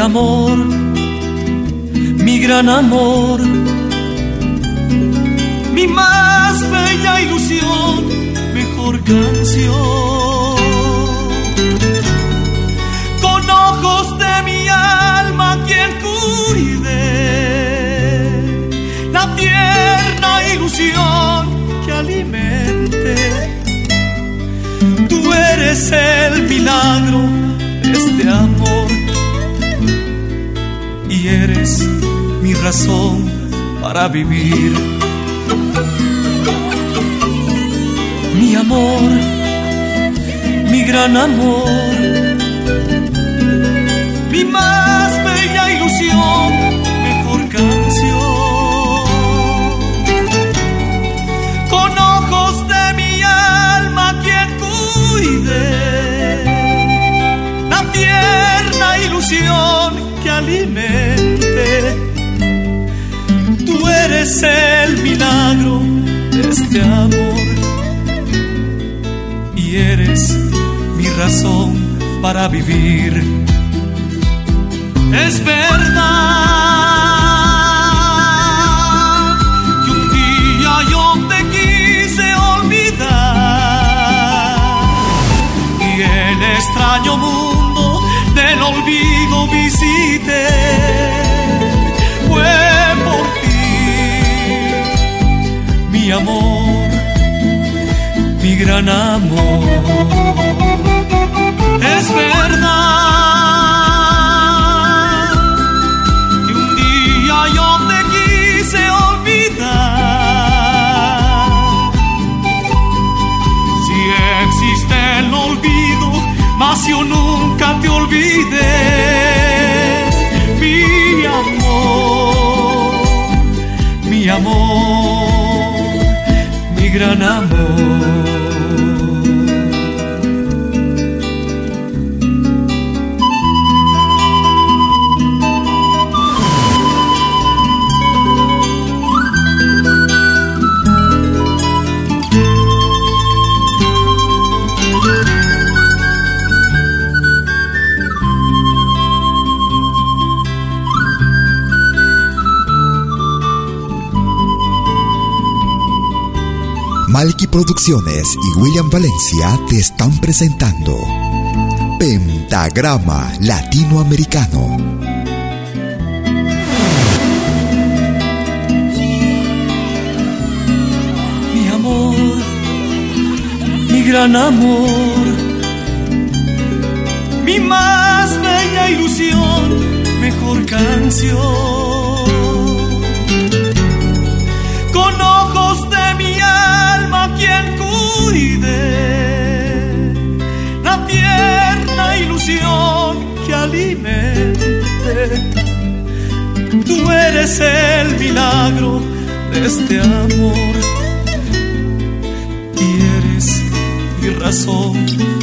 Amor, mi gran amor, mi más bella ilusión, mejor canción. Con ojos de mi alma quien cuide la tierna ilusión que alimente. Tú eres el milagro de este amor razón para vivir. Mi amor, mi gran amor, mi más bella ilusión, mejor canción. Con ojos de mi alma quien cuide la tierna ilusión que alimente. Eres el milagro de este amor. Y eres mi razón para vivir. Es verdad. Que un día yo te quise olvidar. Y el extraño mundo gran amor. Es verdad que un día yo te quise olvidar. Si existe el olvido, mas yo nunca te olvidé, mi amor, mi amor, mi gran amor. Producciones y William Valencia te están presentando Pentagrama Latinoamericano. Mi amor, mi gran amor, mi más bella ilusión, mejor canción tierna ilusión que alimente. Tú eres el milagro de este amor y eres mi razón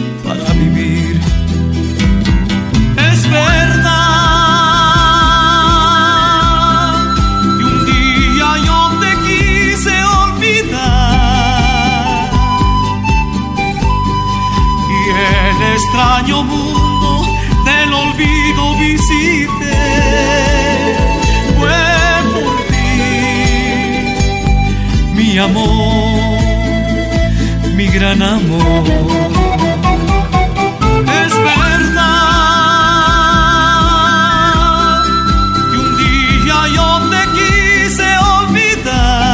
amor, mi gran amor. Es verdad que un día yo te quise olvidar.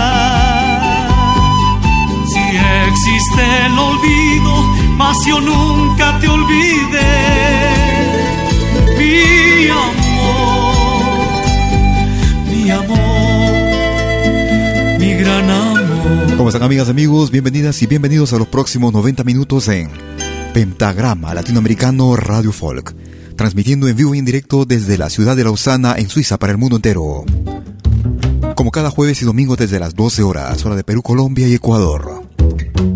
Si existe el olvido, mas yo nunca te olvidé, ¿Cómo están amigas, amigos? Bienvenidas y bienvenidos a los próximos 90 minutos en Pentagrama Latinoamericano Radio Folk, transmitiendo en vivo y en directo desde la ciudad de Lausana, en Suiza, para el mundo entero. Como cada jueves y domingo desde las 12 horas, hora de Perú, Colombia y Ecuador.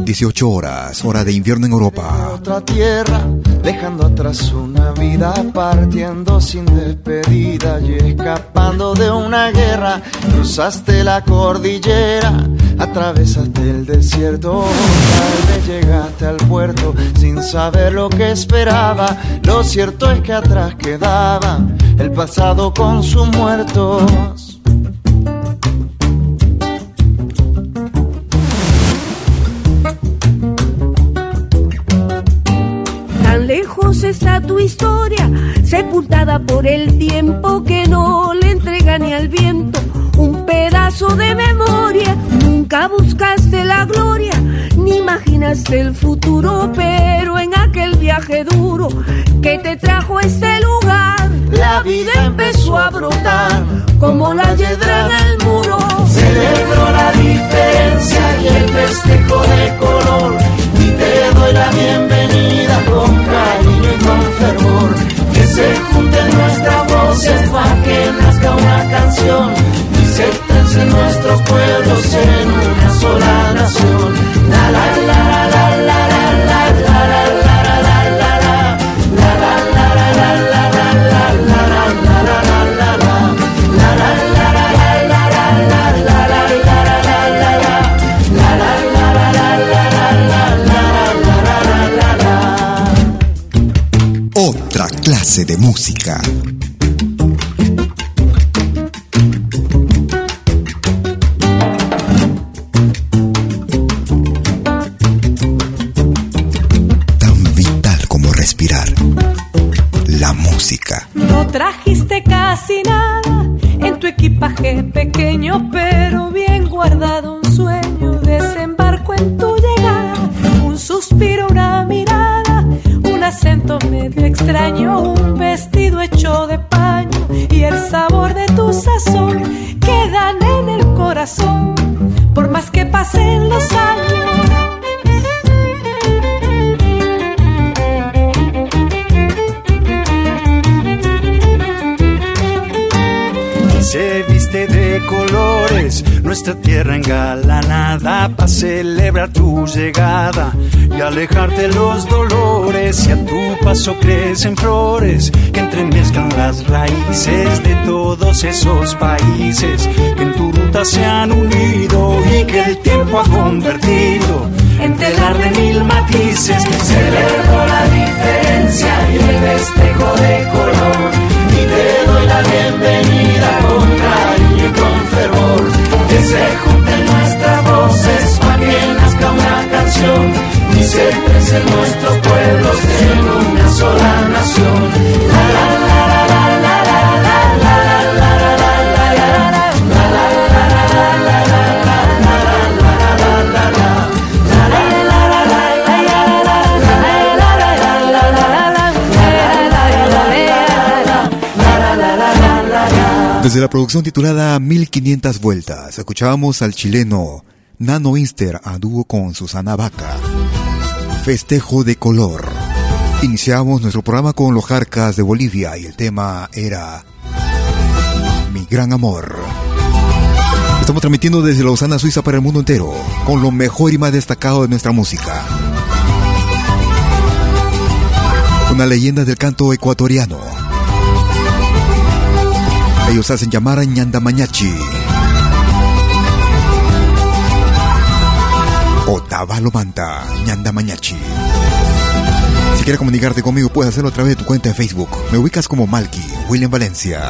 18 horas, hora de invierno en Europa. Otra tierra, dejando atrás una vida, partiendo sin despedida y escapando de una guerra. Cruzaste la cordillera, atravesaste el desierto, tal vez llegaste al puerto sin saber lo que esperaba. Lo cierto es que atrás quedaba el pasado con sus muertos. está tu historia, sepultada por el tiempo que no le entrega ni al viento un pedazo de memoria. Nunca buscaste la gloria, ni imaginaste el futuro, pero en aquel viaje duro que te trajo a este lugar, la vida empezó a brotar como la yedra en el muro. Celebro la diferencia y el festejo de color y te doy la bienvenida con cariño y con fervor. Que se junten nuestras voces para que nazca una canción y se tensen nuestros pueblos en una sola nación. La la la la la la la la la la clase de música. que te celebrar tu llegada y alejarte los dolores y a tu paso crecen flores que entremezclan las raíces de todos esos países que en tu ruta se han unido y que el tiempo ha convertido en telar de mil matices. Celebro la diferencia y el festejo de color y te doy la bienvenida con cariño y con fervor que se junten nuestras voces nuestros pueblos en una sola nación. Desde la producción titulada 1500 vueltas, escuchábamos al chileno Nano Inster a dúo con Susana Vaca. Festejo de color. Iniciamos nuestro programa con los Jarcas de Bolivia y el tema era Mi gran amor. Estamos transmitiendo desde Lausana, Suiza para el mundo entero, con lo mejor y más destacado de nuestra música. Una leyenda del canto ecuatoriano ellos hacen llamar a Ñandamañachi. Otavalo Manta, Ñandamañachi. Si quieres comunicarte conmigo, puedes hacerlo a través de tu cuenta de Facebook. Me ubicas como Malky, William Valencia.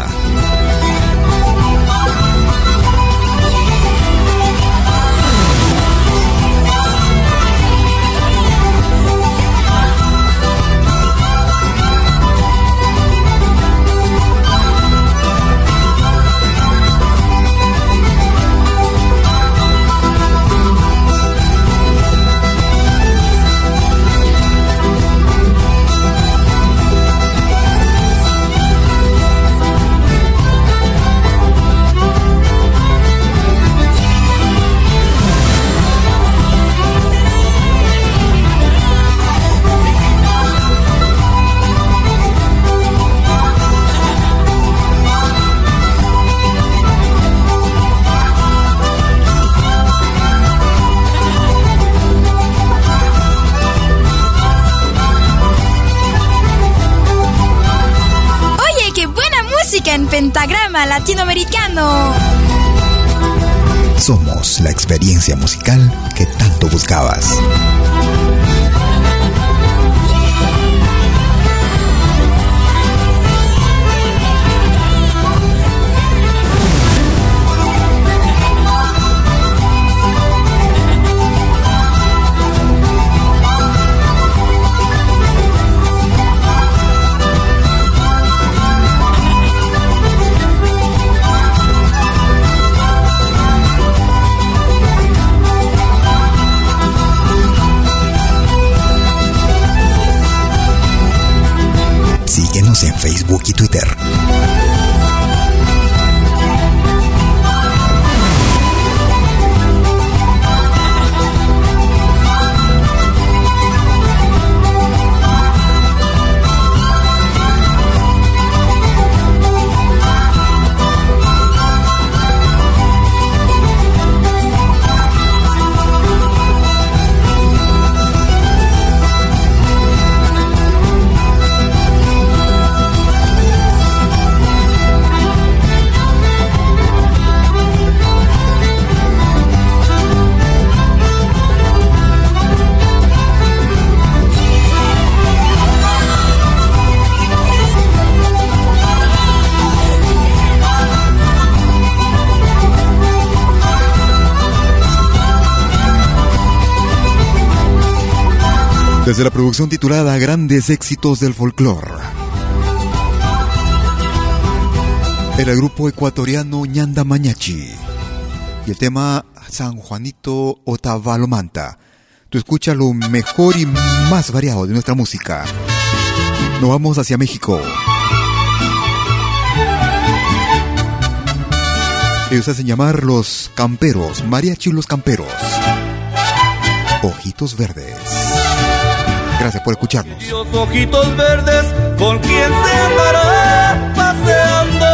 Experiencia musical desde la producción titulada Grandes éxitos del folclore. Era el grupo ecuatoriano Ñanda Mañachi y el tema San Juanito Otavalomanta. Tú escuchas lo mejor y más variado de nuestra música. Nos vamos hacia México. Ellos hacen llamar los camperos, mariachi los camperos. Ojitos verdes. Gracias por escucharnos. Los ojitos verdes, ¿con quién se andará paseando?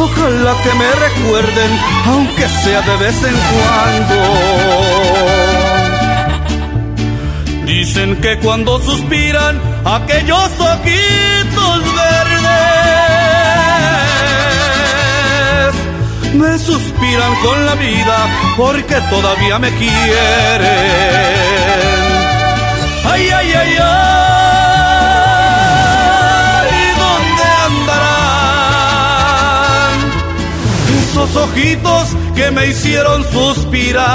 Ojalá que me recuerden, aunque sea de vez en cuando. Dicen que cuando suspiran, aquellos ojitos me suspiran con la vida porque todavía me quieren. Ay, ay, ay, ay, ¿y ¿dónde andarán esos ojitos que me hicieron suspirar?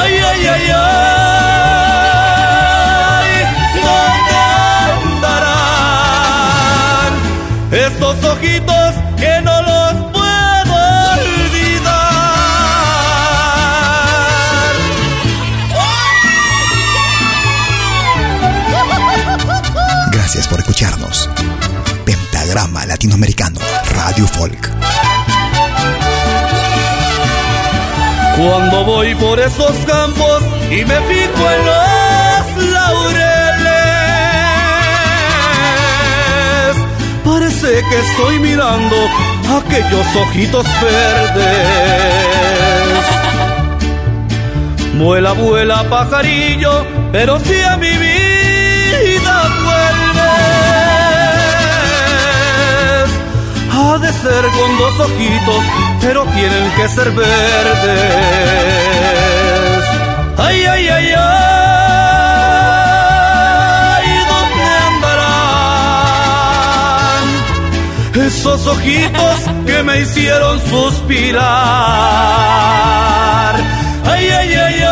Ay, ay, ay, ay, ¿dónde andarán estos ojitos? Latinoamericano, Radio Folk. Cuando voy por esos campos y me fijo en los laureles, parece que estoy mirando aquellos ojitos verdes. Vuela, vuela, pajarillo, pero si a mi vida ha de ser con dos ojitos pero tienen que ser verdes. Ay, ay, ay, ay, ¿dónde andarán esos ojitos que me hicieron suspirar? Ay, ay, ay,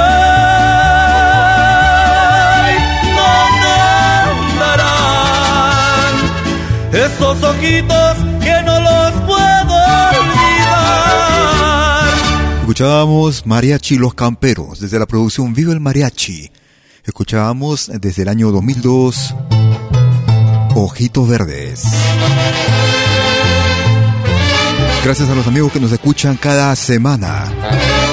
ay, ¿dónde andarán esos ojitos Escuchábamos Mariachi Los Camperos desde la producción Viva el Mariachi. Escuchábamos desde el año 2002 Ojitos Verdes. Gracias a los amigos que nos escuchan cada semana,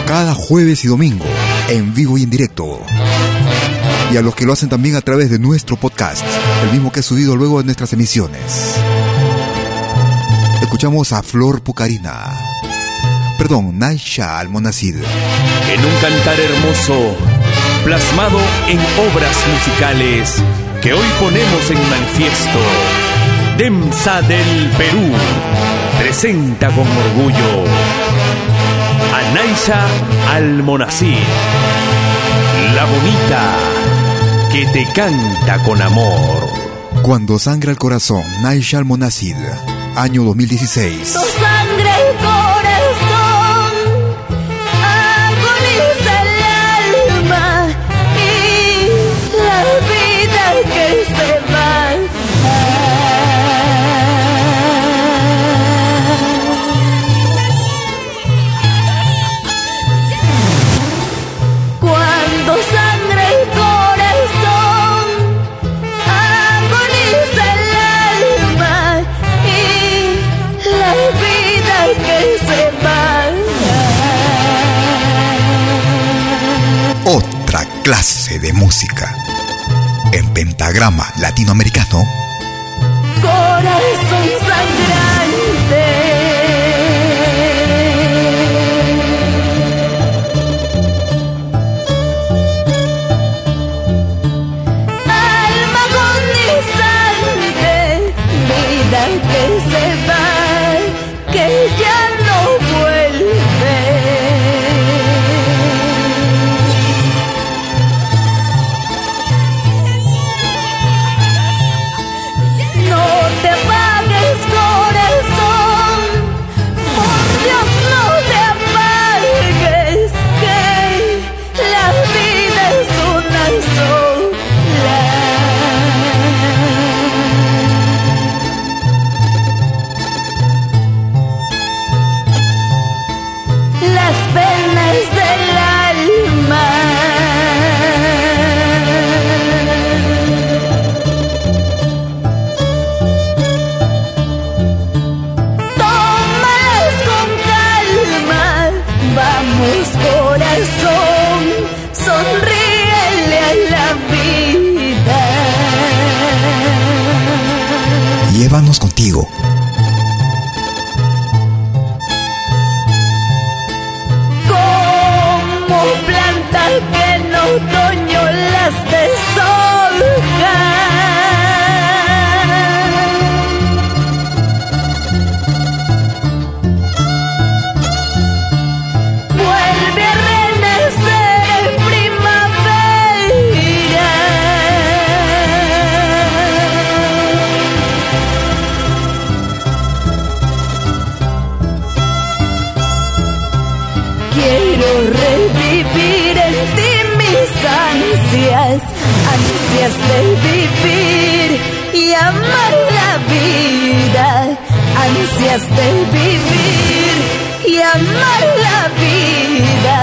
cada jueves y domingo, en vivo y en directo. Y a los que lo hacen también a través de nuestro podcast, el mismo que he subido luego de nuestras emisiones. Escuchamos a Flor Pucarina perdón, Naisha Almonacid. En un cantar hermoso, plasmado en obras musicales que hoy ponemos en manifiesto, Demsa del Perú presenta con orgullo a Naisha Almonacid, la bonita que te canta con amor. Cuando sangra el corazón, Naisha Almonacid, año 2016. De música. En pentagrama latinoamericano. De vivir y amar la vida, ansias de vivir y amar la vida.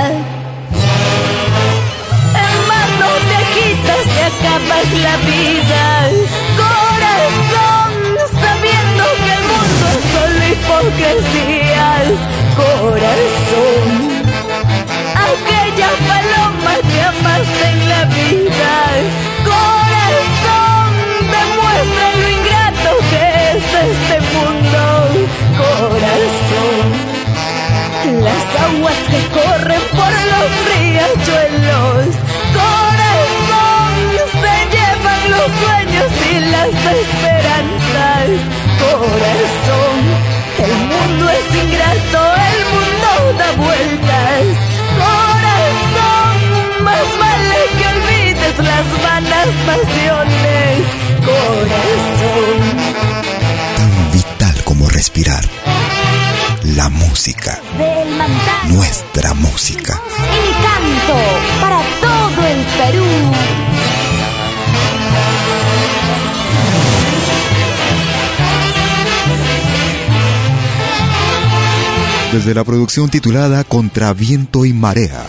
En manos te quitas, te acabas la vida, corazón, sabiendo que el mundo es solo hipocresías, corazón. Aquella paloma que amaste en la vida, corazón, demuestra lo ingrato que es este mundo, corazón. Las aguas que corren por los riachuelos, corazón, se llevan los sueños y las esperanzas, corazón. El mundo es ingrato, el mundo da vueltas, las vanas pasiones, corazón. Tan vital como respirar. La música. Del mandato Nuestra música. y canto para todo el Perú. Desde la producción titulada Contra viento y marea.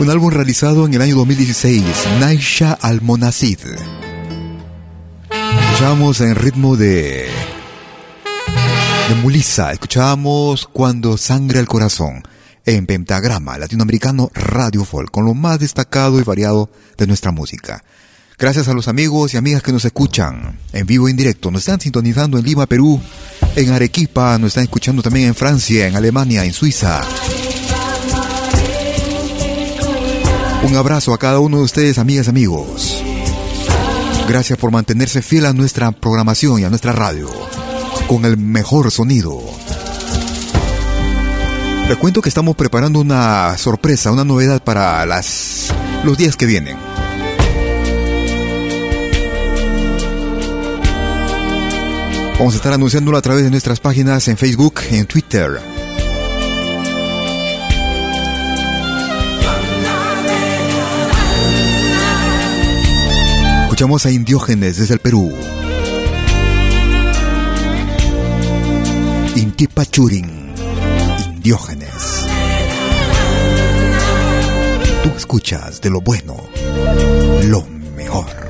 Un álbum realizado en el año 2016, Naisha Almonacid. Escuchamos en ritmo de. de Mulisa. Escuchamos Cuando sangra el corazón. En Pentagrama Latinoamericano Radio Folk, con lo más destacado y variado de nuestra música. Gracias a los amigos y amigas que nos escuchan en vivo e en directo. Nos están sintonizando en Lima, Perú, en Arequipa, nos están escuchando también en Francia, en Alemania, en Suiza. Un abrazo a cada uno de ustedes, amigas amigos. Gracias por mantenerse fiel a nuestra programación y a nuestra radio, con el mejor sonido. Les cuento que estamos preparando una sorpresa, una novedad para las, los días que vienen. Vamos a estar anunciándolo a través de nuestras páginas en Facebook en Twitter. Escuchamos a Indiógenes desde el Perú. Inti Pachurin. Indiógenes. Tú escuchas de lo bueno, lo mejor.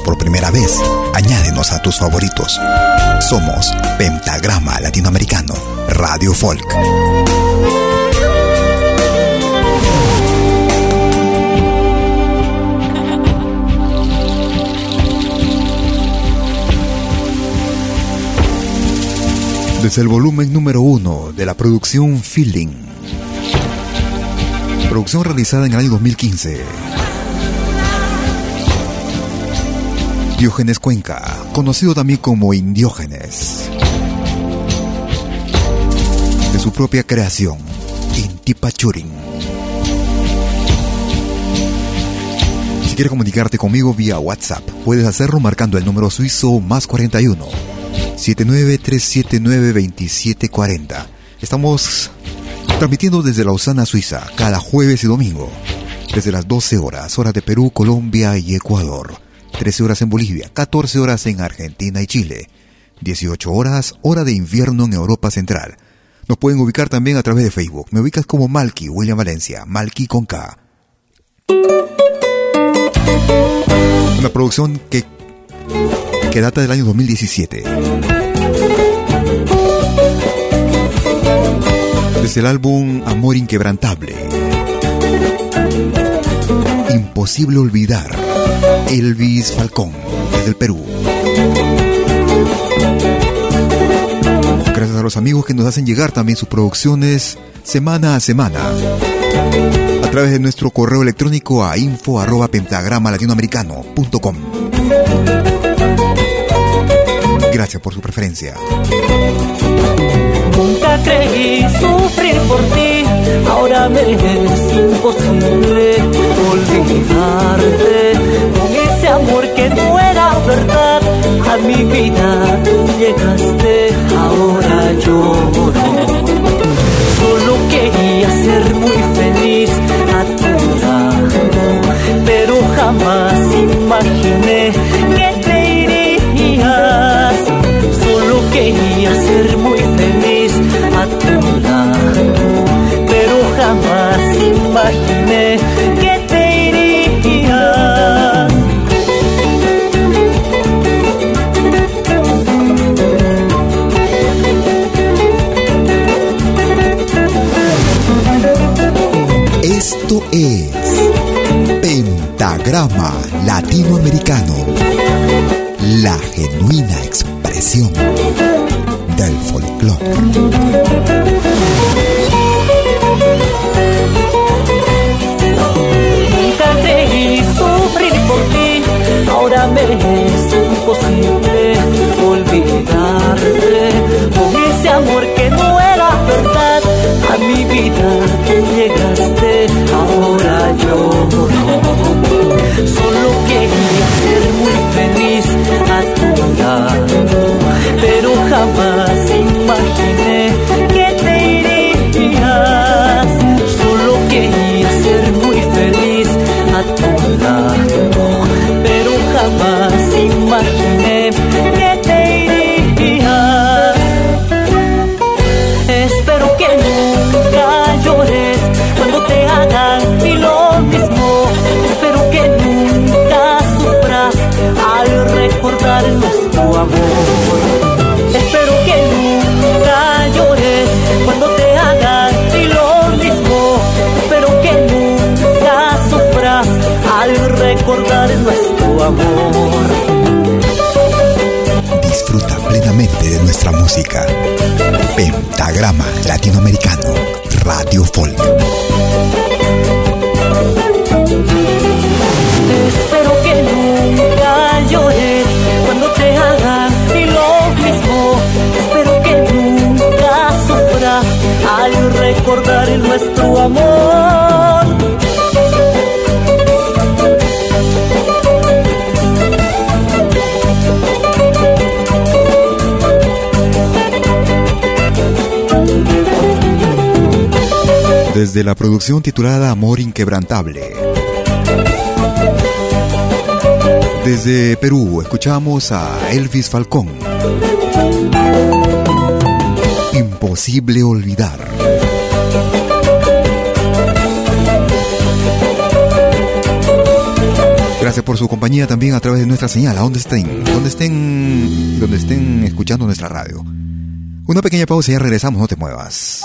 por primera vez, añádenos a tus favoritos. Somos Pentagrama Latinoamericano, Radio Folk. Desde el volumen número uno de la producción Feeling, producción realizada en el año 2015 Diógenes Cuenca, conocido también como Indiógenes. De su propia creación, Inti Pachurin. Si quieres comunicarte conmigo vía WhatsApp, puedes hacerlo marcando el número suizo más 41 793792740. Estamos transmitiendo desde Lausana, Suiza, cada jueves y domingo, desde las 12 horas, hora de Perú, Colombia y Ecuador. 13 horas en Bolivia, 14 horas en Argentina y Chile, 18 horas, hora de invierno en Europa Central. Nos pueden ubicar también a través de Facebook. Me ubicas como Malky, William Valencia, Malky con K. Una producción que, que data del año 2017. Desde el álbum Amor Inquebrantable. Imposible olvidar. Elvis Falcón, desde el Perú. Gracias a los amigos que nos hacen llegar también sus producciones semana a semana. A través de nuestro correo electrónico a info arroba pentagrama latinoamericano.com. Gracias por su preferencia. Nunca creí sufrir por ti, ahora me es imposible olvidarte ese amor que no era verdad. A mi vida llegaste, ahora lloro. Solo quería ser muy feliz a tu lado, pero jamás imaginé que te irías. Solo quería ser muy Latinoamericano, la genuina expresión del folclore. Nunca sufrir por ti, ahora me es imposible olvidarte con ese amor que no era verdad. A mi vida llegaste, ahora lloro. Pentagrama Latinoamericano, Radio Folk. Espero que nunca llores cuando te hagan y lo mismo. Espero que nunca sufras al recordar nuestro amor. Desde la producción titulada Amor Inquebrantable. Desde Perú escuchamos a Elvis Falcón. Imposible olvidar. Gracias por su compañía también a través de nuestra señal, a donde estén, donde estén, donde estén escuchando nuestra radio. Una pequeña pausa y ya regresamos, no te muevas.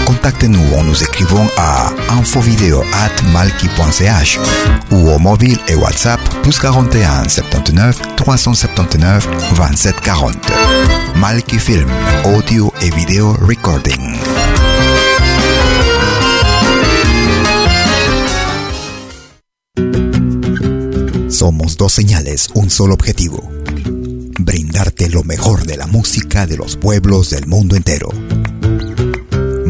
Contactez-nous en nous écrivant à infovideo@malki.ch ou au mobile et WhatsApp plus 41 79 379 27 40. Malki Film, audio et vidéo recording. Somos dos señales, un solo objetivo. Brindarte lo mejor de la música de los pueblos del mundo entero.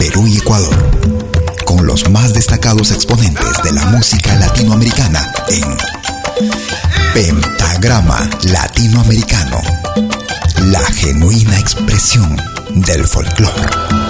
Perú y Ecuador, con los más destacados exponentes de la música latinoamericana en Pentagrama Latinoamericano, la genuina expresión del folclore.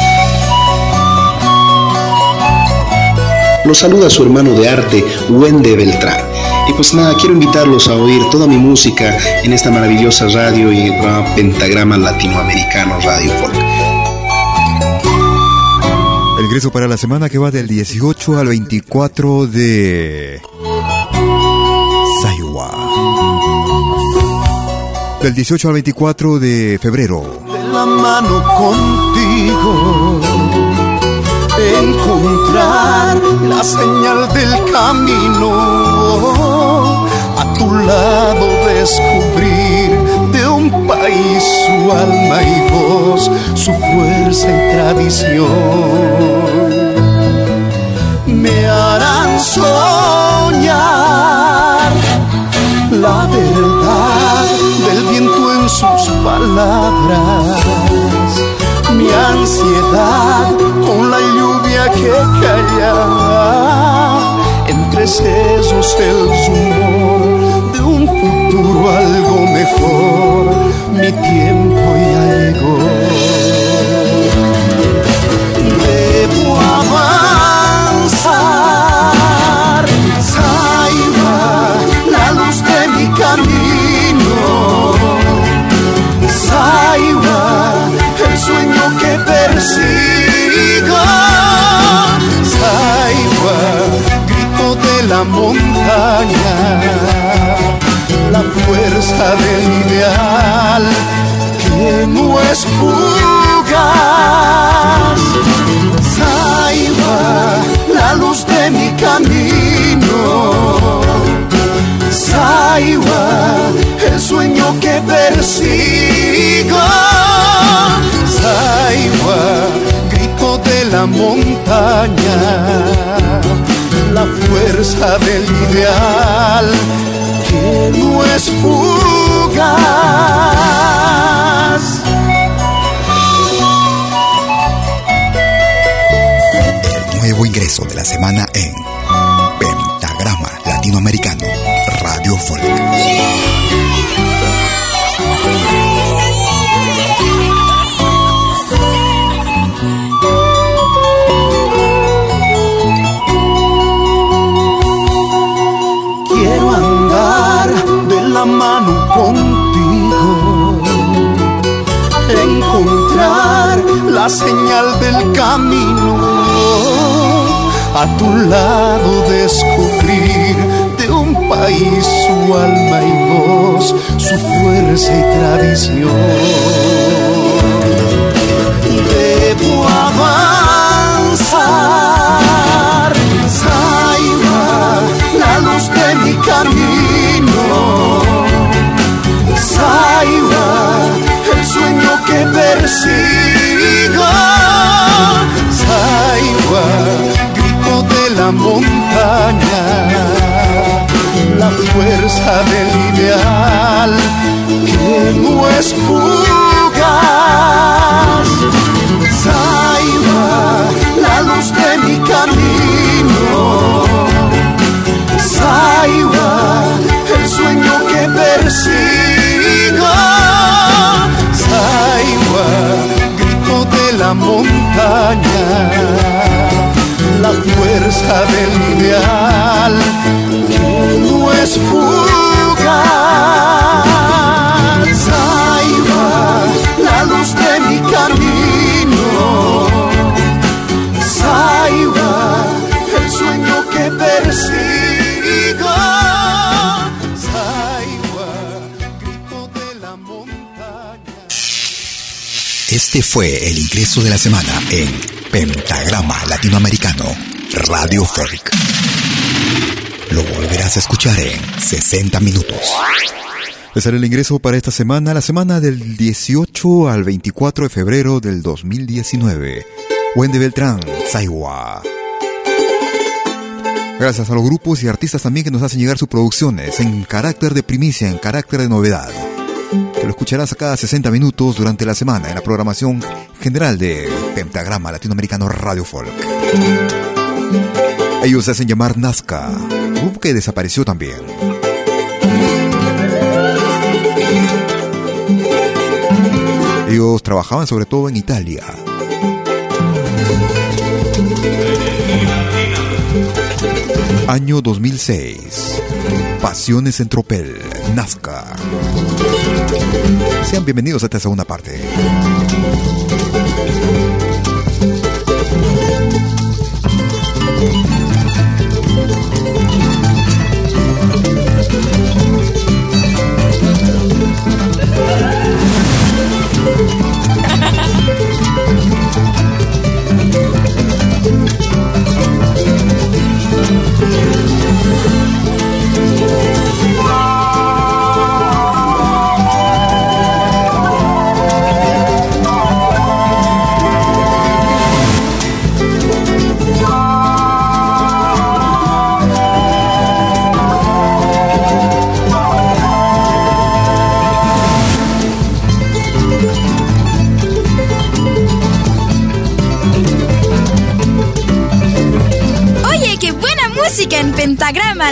Los saluda su hermano de arte, Wende Beltrán. Y pues nada, quiero invitarlos a oír toda mi música en esta maravillosa radio y pentagrama latinoamericano Radio Folk. El ingreso para la semana que va del 18 al 24 de Saiwa. Del 18 al 24 de febrero. De la mano contigo encontrar la señal del camino, a tu lado descubrir de un país su alma y voz, su fuerza y tradición. Me harán soñar la verdad del viento en sus palabras, mi ansiedad con la lluvia que calla entre sesos el rumor de un futuro algo mejor. Mi tiempo ya llegó. Debo avanzar, persigo. Saiba, grito de la montaña, la fuerza del ideal que no es fugaz. Saiba, la luz de mi camino. Saiba, el sueño que persigo. La montaña, la fuerza del ideal que no es fugaz. Nuevo ingreso de la semana en Pentagrama Latinoamericano Radio Folk. La señal del camino, a tu lado descubrir de un país su alma y voz, su fuerza y tradición. Debo avanzar, Saiba, la luz de mi camino. Saiba, el sueño que persigo. Montaña, la fuerza del ideal que no es fugaz. La luz de mi camino. Saiba, el sueño que persigo. Saiba, grito de la montaña, fuerza del ideal que no es fugaz. Saiba, la luz de mi camino. Saiba, el sueño que persigo. Saiba, grito de la montaña. Este fue el ingreso de la semana en Pentagrama Latinoamericano Radio Folk. Lo volverás a escuchar en 60 minutos. Este será el ingreso para esta semana, la semana del 18 al 24 de febrero del 2019. Wendy Beltrán, Saiwa. Gracias a los grupos y artistas también que nos hacen llegar sus producciones en carácter de primicia, en carácter de novedad. Que lo escucharás cada 60 minutos durante la semana en la programación general de Pentagrama Latinoamericano Radio Folk. Ellos se hacen llamar Nazca, grupo que desapareció también. Ellos trabajaban sobre todo en Italia. Año 2006. Pasiones en Tropel, Nazca. Sean bienvenidos a esta segunda parte.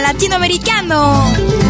Latinoamericano.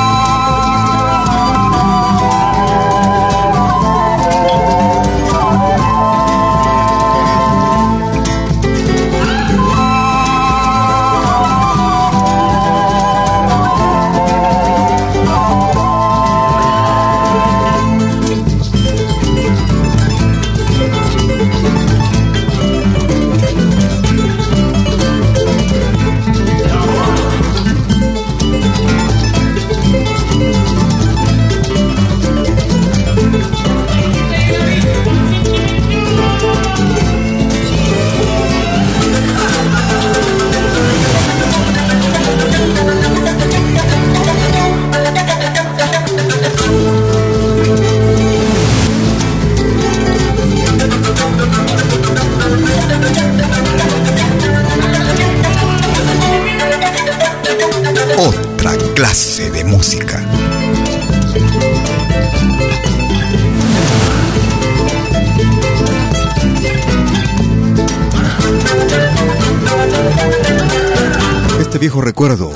recuerdo.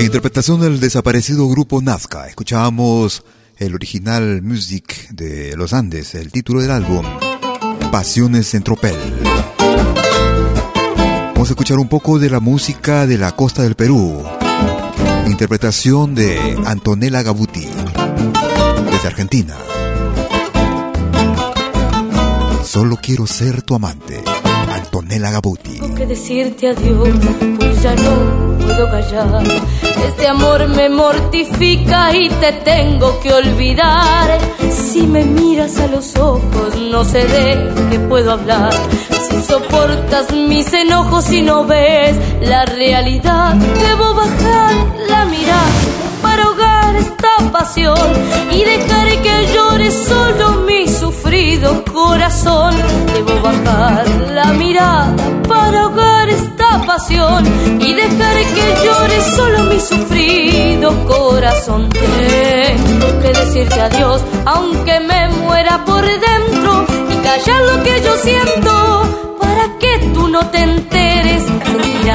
Interpretación del desaparecido grupo Nazca, escuchábamos el original Music de los Andes, el título del álbum, Pasiones en Tropel. Vamos a escuchar un poco de la música de la costa del Perú. Interpretación de Antonella Gabuti, desde Argentina. Solo quiero ser tu amante. Gabuti. Tengo que decirte adiós, pues ya no puedo callar. Este amor me mortifica y te tengo que olvidar. Si me miras a los ojos, no sé de qué puedo hablar. Si soportas mis enojos y no ves la realidad, debo bajar la mirada para ahogar y dejar que llore solo mi sufrido corazón. Debo bajar la mirada para ahogar esta pasión y dejar que llore solo mi sufrido corazón. Tengo que decirte adiós, aunque me muera por dentro y callar lo que yo siento para que tú no te enteres.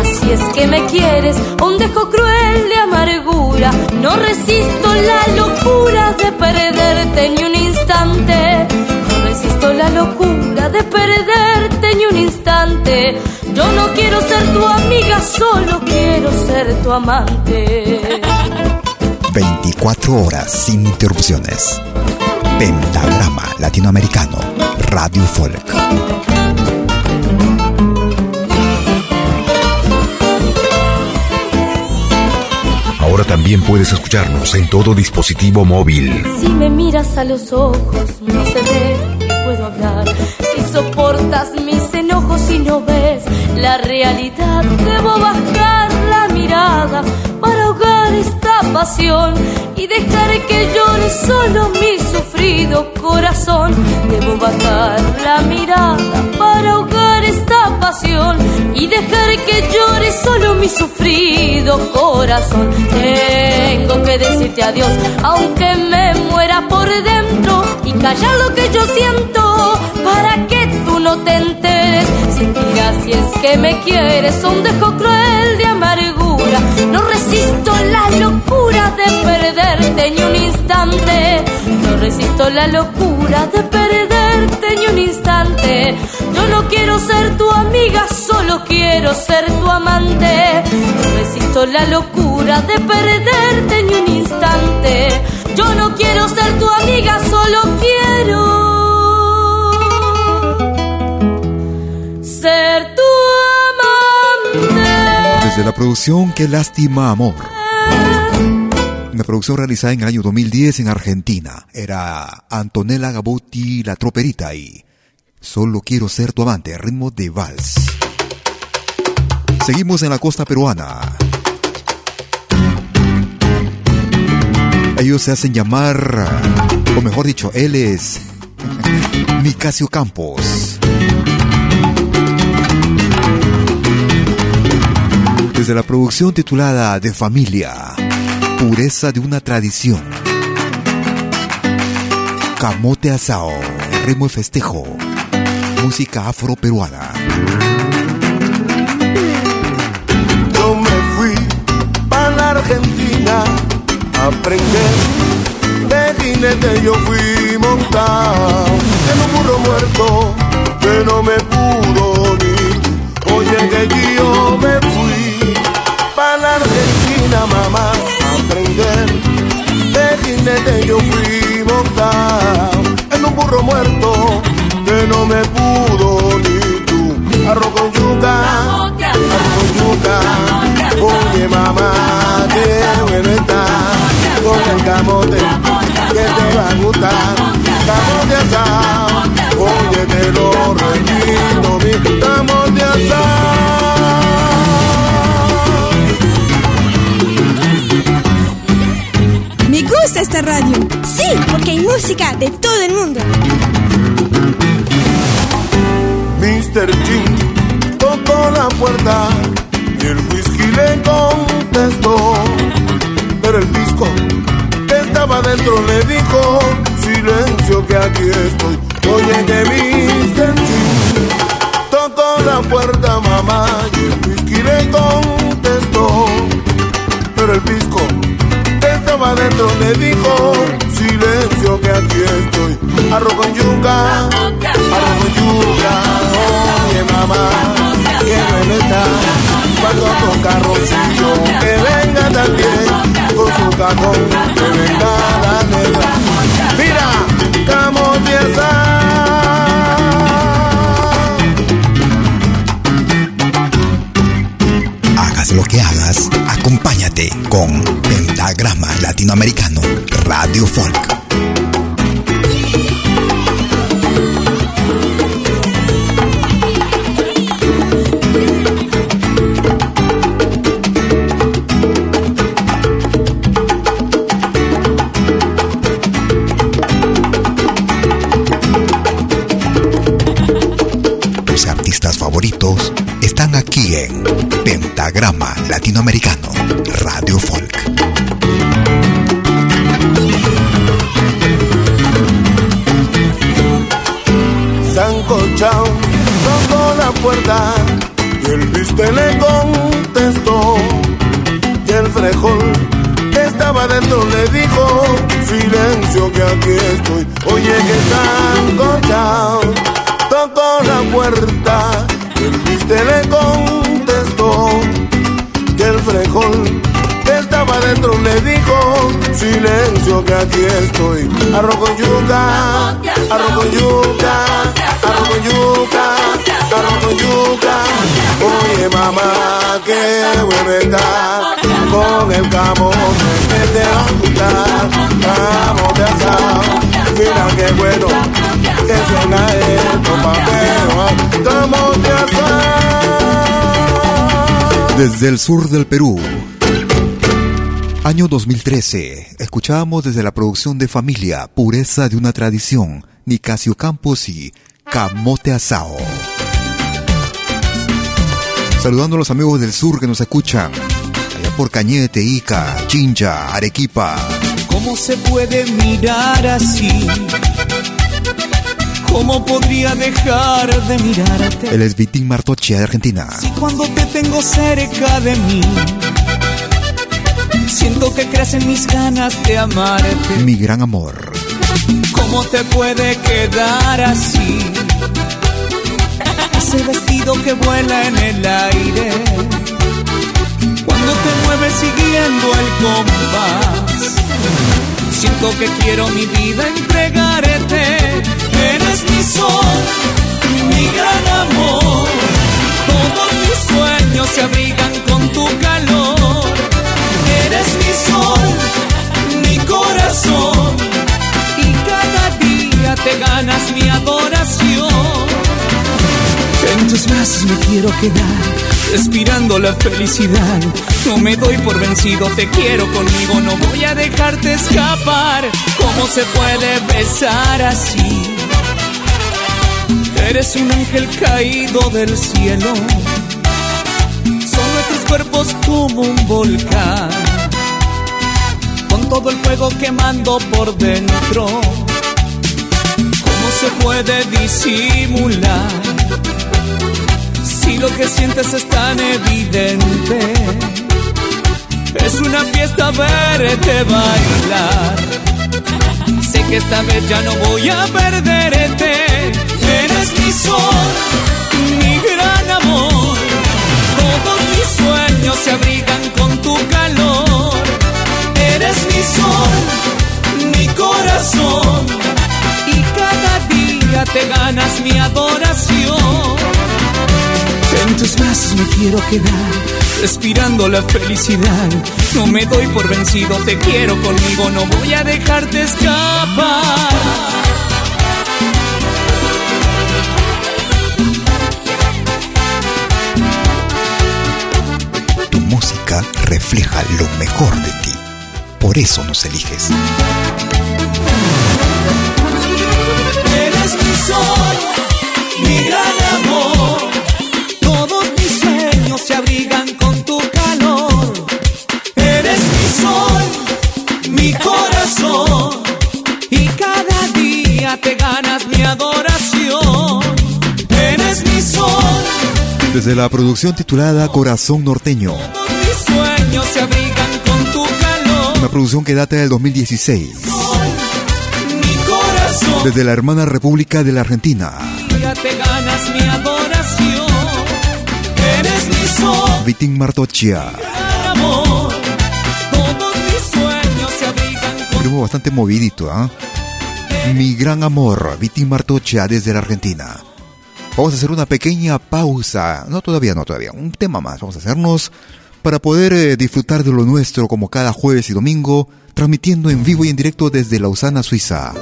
Si es que me quieres, un dejo cruel de amargura. No resisto la locura de perderte ni un instante. No resisto la locura de perderte ni un instante. Yo no quiero ser tu amiga, solo quiero ser tu amante. 24 horas sin interrupciones. Pentagrama Latinoamericano, Radio Folk. Ahora también puedes escucharnos en todo dispositivo móvil. Si me miras a los ojos, no sé de qué puedo hablar. Si soportas mis enojos y no ves la realidad, debo bajar la mirada para ahogar esta pasión y dejar que llore solo mi sufrido corazón. Debo bajar la mirada para ahogar y dejar que llore solo mi sufrido corazón. Tengo que decirte adiós, aunque me muera por dentro y callar lo que yo siento para que tú no te enteres. Sentirás si es que me quieres un dejo cruel de amargura. No resisto la locura de perderte ni un instante. No resisto la locura de perderte ni un instante. Yo no quiero ser tu amiga, solo quiero ser tu amante. No resisto la locura de perderte ni un instante. Yo no quiero ser tu amiga, solo quiero ser tu amante. Desde la producción Qué lástima amor. Producción realizada en el año 2010 en Argentina. Era Antonella Gabotti, la troperita y Solo quiero ser tu amante, ritmo de vals. Seguimos en la costa peruana. Ellos se hacen llamar, o mejor dicho, él es Nicasio Campos. Desde la producción titulada De Familia, Pureza de una Tradición. Camote Asao, ritmo de festejo, música afro-peruana. Yo me fui para la Argentina aprender. De jinete yo fui montado en un burro muerto que no me pudo ni. Oye que yo me fui para la Argentina, mamá, aprender. De jinete yo fui montado en un burro muerto que no me pudo ni tú. Arroz con yuca, arroz con yuca. Oye mamá, qué bueno está con el camote que te va a gustar. Camote asado, oye te lo repito, mi camote asado. Radio. Sí, porque hay música de todo el mundo. Mr. Jim tocó la puerta y el whisky le contestó. Pero el disco que estaba dentro le dijo, silencio que aquí estoy. Oye que Mr. Jim tocó la puerta mamá y el whisky le contestó. Pero el disco que estaba dentro le dijo, Arroz con yuca, arroz con yuca. Oye mamá, que bueno está. Cuando toca Rocío, que venga también con su cajón, que venga la negra. Mira, camote Hagas lo que hagas, acompáñate con Pentagrama Latinoamericano Radio Folk. Pentagrama Latinoamericano Arroz con yuca, arroz con yuca, arroz con yuca, arroz con yuca. Oye mamá, que bueno está con el camote que te va a gustar. Camote asado, mira qué bueno que suena esto, papel. Camote asado. Desde el sur del Perú, Año 2013. Escuchábamos desde la producción de Familia, Pureza de una Tradición, Nicasio Campos y Camote Asao. Saludando a los amigos del sur que nos escuchan. Allá por Cañete, Ica, Chincha, Arequipa. ¿Cómo se puede mirar así? ¿Cómo podría dejar de mirarte? Él es Vitín Martoche de Argentina. Si cuando te tengo cerca de mí Siento que crecen mis ganas de amarte. Mi gran amor. ¿Cómo te puede quedar así? Ese vestido que vuela en el aire. Cuando te mueves siguiendo el compás. Siento que quiero mi vida entregarte. Eres mi sol, mi gran amor. Todos mis sueños se abrigan con tu calor Eres mi sol, mi corazón. Y cada día te ganas mi adoración. En tus brazos me quiero quedar, respirando la felicidad. No me doy por vencido, te quiero conmigo, no voy a dejarte escapar. ¿Cómo se puede besar así? Eres un ángel caído del cielo. Son nuestros cuerpos como un volcán todo el fuego quemando por dentro. ¿Cómo se puede disimular si lo que sientes es tan evidente? Es una fiesta verte bailar. Sé que esta vez ya no voy a perderte. Eres mi sol, mi gran amor. Todos mis sueños se abrigan con tu calor Eres mi sol, mi corazón. Y cada día te ganas mi adoración. En tus brazos me quiero quedar, respirando la felicidad. No me doy por vencido, te quiero conmigo, no voy a dejarte escapar. Tu música refleja lo mejor de ti por eso nos eliges. Eres mi sol, mi gran amor. Todos mis sueños se abrigan con tu calor. Eres mi sol, mi corazón. Y cada día te ganas mi adoración. Eres mi sol. Desde la producción titulada Corazón Norteño. Todos mis sueños se abrigan una producción que data del 2016. Desde la hermana República de la Argentina. Vitín Martochia. Primo bastante movidito, ¿ah? Mi gran amor, Vitín Martochia desde la Argentina. Vamos a hacer una pequeña pausa. No, todavía no, todavía. Un tema más. Vamos a hacernos para poder eh, disfrutar de lo nuestro como cada jueves y domingo, transmitiendo en vivo y en directo desde Lausana, Suiza.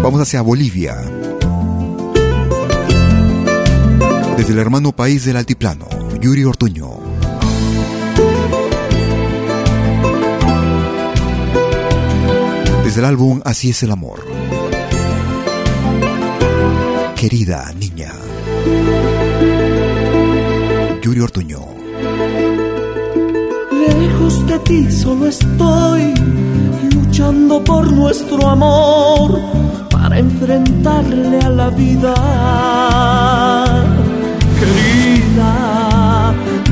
Vamos hacia Bolivia. Desde el hermano país del altiplano, Yuri Ortuño. Desde el álbum Así es el amor. Querida niña. Yuri Ortuño. Lejos de ti solo estoy luchando por nuestro amor para enfrentarle a la vida. Querida,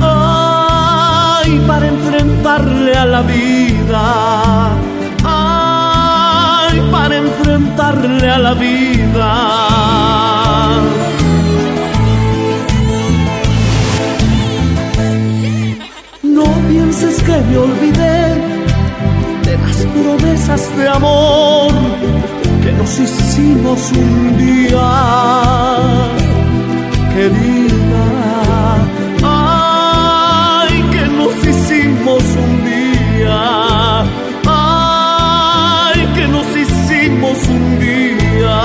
ay, para enfrentarle a la vida. Ay, para enfrentarle a la vida. Que me olvidé de las promesas de amor que nos hicimos un día, querida. Ay, que nos hicimos un día. Ay, que nos hicimos un día.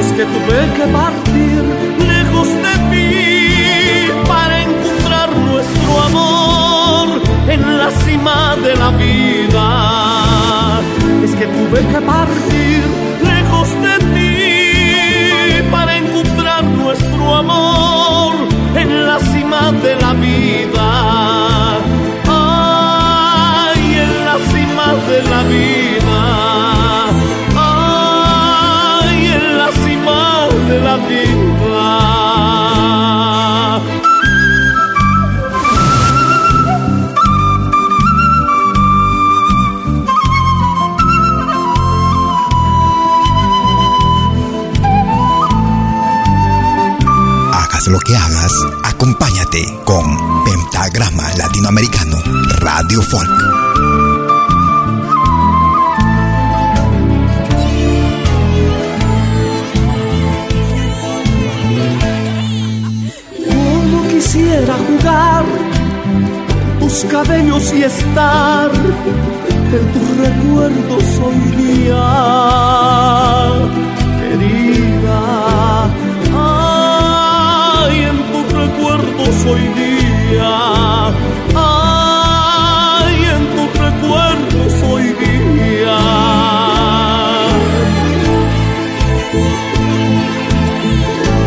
Es que tuve que partir tuve que partir lejos de ti para encontrar nuestro amor en la cima de la vida. Ay, en la cima de la vida. Ay, en la cima de la vida. Lo que hagas, acompáñate con Pentagrama Latinoamericano Radio Folk. Quisiera jugar tus cabellos y estar en tus recuerdos hoy día, querida recuerdos hoy día. Ay, en tus recuerdos hoy día.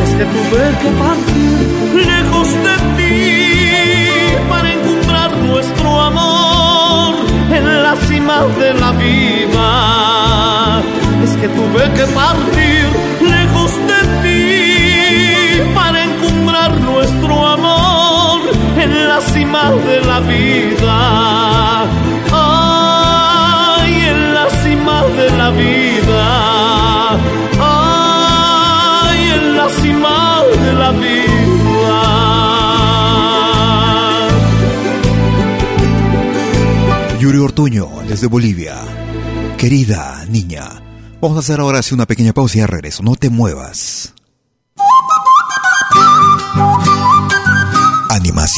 Es que tuve que partir lejos de ti para encontrar nuestro amor en la cima de la vida. Es que tuve que partir cima de la vida. Ay, en la cima de la vida. Ay, en la cima de la vida. Yuri Ortuño, desde Bolivia. Querida niña, vamos a hacer ahora una pequeña pausa y ya regreso. No te muevas.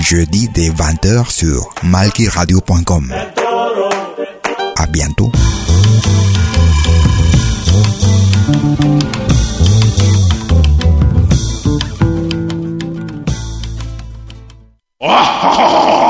Jeudi dès 20h sur malkiradio.com. À bientôt.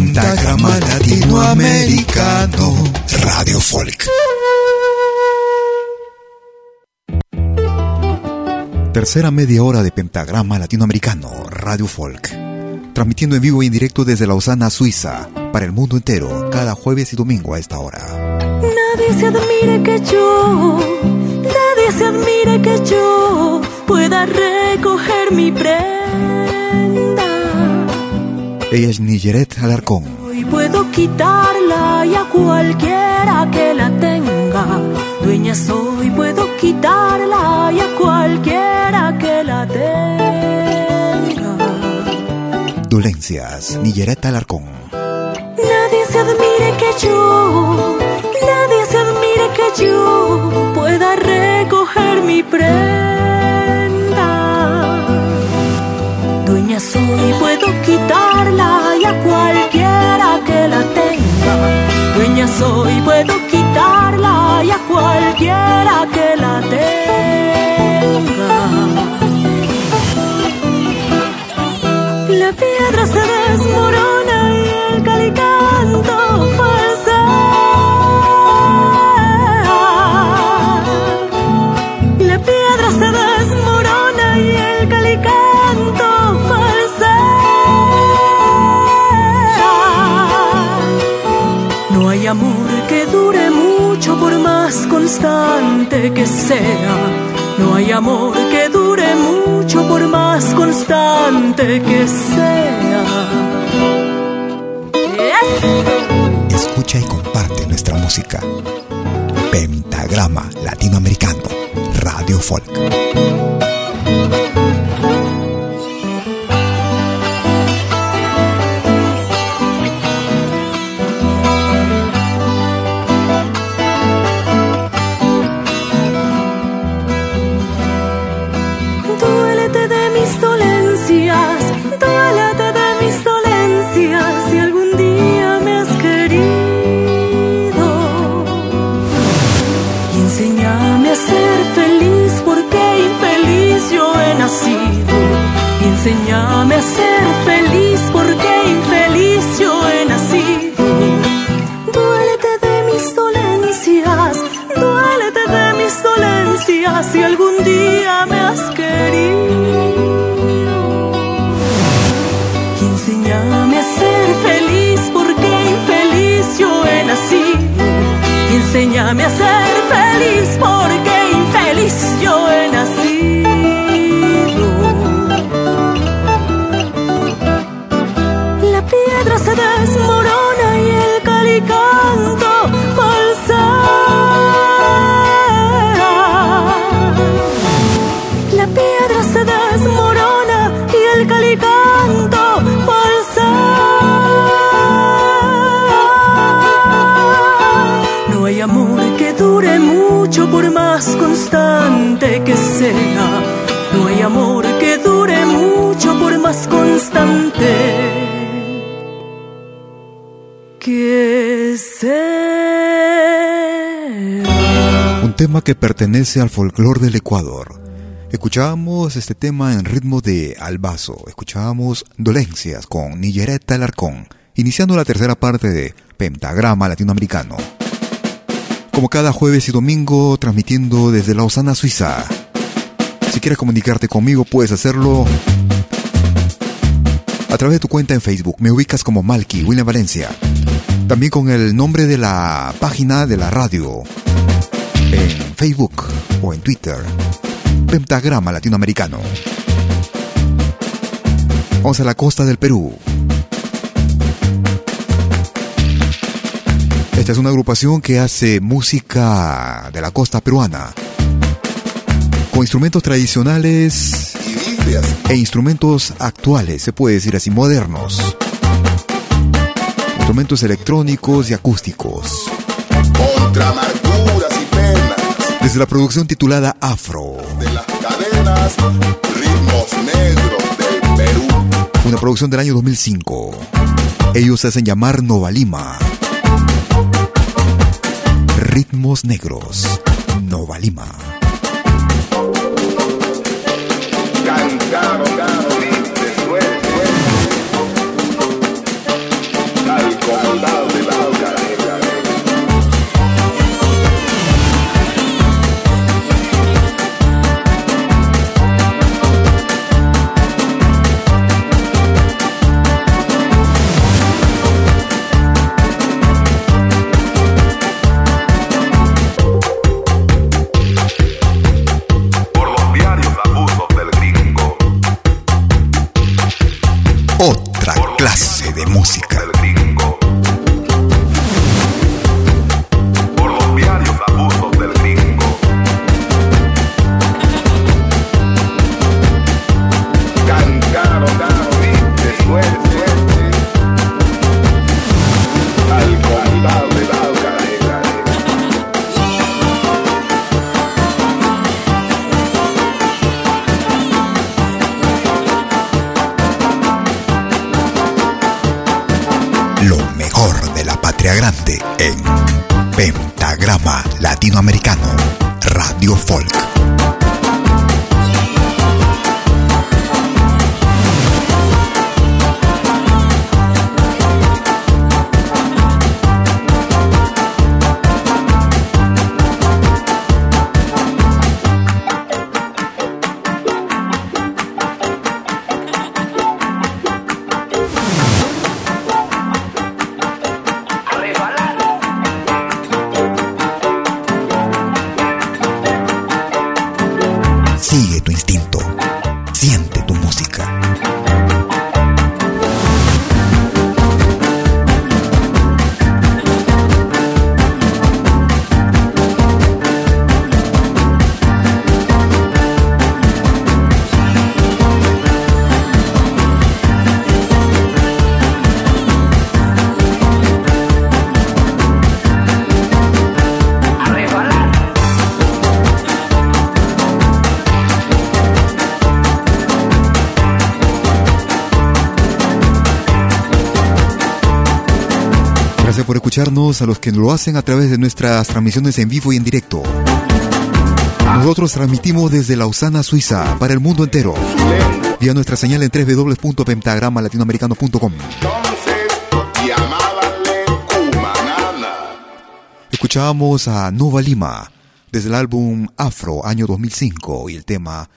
Pentagrama Latinoamericano Radio Folk. Tercera media hora de Pentagrama Latinoamericano Radio Folk. Transmitiendo en vivo y en directo desde Lausana, Suiza, para el mundo entero, cada jueves y domingo a esta hora. Nadie se admire que yo, nadie se admire que yo pueda recoger mi prenda. Ella es Nigeret Alarcón. Hoy puedo quitarla y a cualquiera que la tenga. Dueña soy, puedo quitarla y a cualquiera que la tenga. Dolencias, Nigeret Alarcón. Nadie se admire que yo, nadie se admire que yo pueda recoger mi prenda. Dueña soy, puedo quitarla y a cualquiera que la tenga. Dueña soy, puedo quitarla y a cualquiera que la tenga. La piedra se desmorona y el calicanto más constante que sea. No hay amor que dure mucho por más constante que sea. Escucha y comparte nuestra música. Pentagrama Latinoamericano Radio Folk. Enséñame a ser feliz porque infeliz yo he nacido. Duélete de mis dolencias, duélete de mis dolencias si algún que pertenece al folclore del Ecuador. Escuchábamos este tema en ritmo de albazo. Escuchábamos Dolencias con Nillereta Alarcón, iniciando la tercera parte de Pentagrama Latinoamericano. Como cada jueves y domingo, transmitiendo desde Lausana, Suiza. Si quieres comunicarte conmigo, puedes hacerlo a través de tu cuenta en Facebook. Me ubicas como Malky, William Valencia. También con el nombre de la página de la radio Facebook o en Twitter. Pentagrama Latinoamericano. Vamos a la costa del Perú. Esta es una agrupación que hace música de la costa peruana. Con instrumentos tradicionales e instrumentos actuales, se puede decir así, modernos. Instrumentos electrónicos y acústicos. Desde la producción titulada Afro. De las cadenas, ritmos negros del Perú. Una producción del año 2005. Ellos se hacen llamar Nova Lima. Ritmos negros. Nova Lima. Cantado, caro, viste, suerte, suerte. Al Otra clase de música. A los que lo hacen a través de nuestras transmisiones en vivo y en directo. Nosotros transmitimos desde Lausana, Suiza, para el mundo entero. Vía nuestra señal en www.pentagramalatinoamericano.com. Escuchábamos a Nova Lima desde el álbum Afro, año 2005, y el tema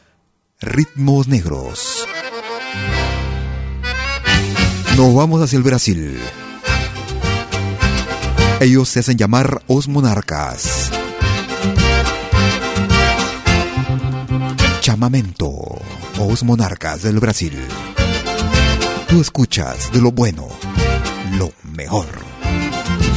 Ritmos Negros. Nos vamos hacia el Brasil. Ellos se hacen llamar Os Monarcas. Chamamento, Os Monarcas del Brasil. Tú escuchas de lo bueno, lo mejor.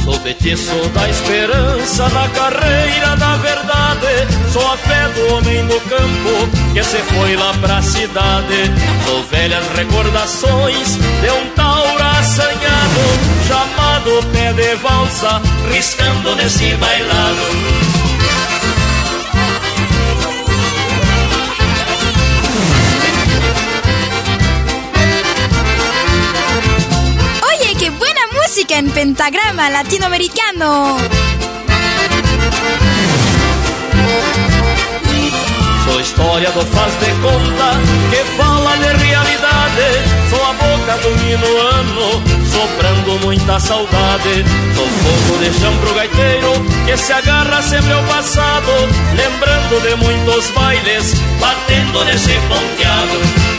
Sou petiço da esperança na carreira da verdade. Sou a fé do homem no campo que se foi lá pra cidade. Sou velhas recordações de um taura assanhado, chamado pé de valsa, riscando nesse bailado. Oye, qué buena música en pentagrama latinoamericano. Sou historiador faz de conta que fala de realidade. Sou a boca do minuano, soprando muita saudade. Sou fogo de chão pro gaiteiro que se agarra sempre ao passado, lembrando de muitos bailes, batendo nesse ponteado.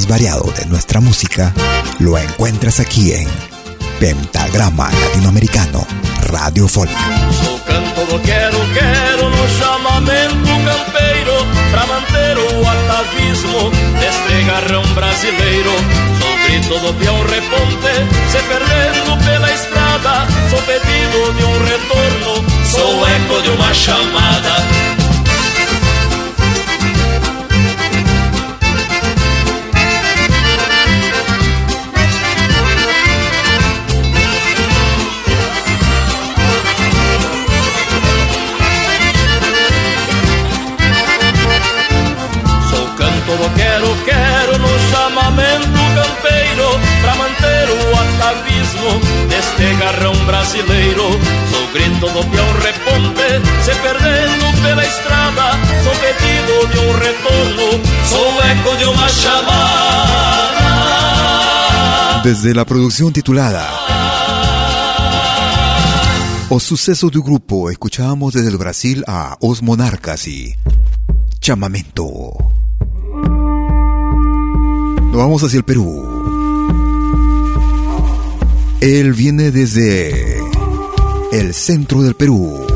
Más variado de nuestra música lo encuentras aquí en Pentagrama Latinoamericano Radio Folk. Sou canto do quero, quero no chamamento campeiro Pra manter o atavismo deste garrão brasileiro Sou grito do peão reponte, se perdendo pela estrada Sou pedido de um retorno, sou eco de uma chamada quero, quero no chamamento campeiro Pra manter o atavismo deste garrão brasileiro. Sou grito do peão reponte, se perdendo pela estrada. Sou pedido de um retorno, sou eco de uma chamada. Desde la producción titulada O Suceso do Grupo, escuchábamos desde el Brasil a Os Monarcas y Chamamento. Vamos hacia el Perú. Él viene desde el centro del Perú.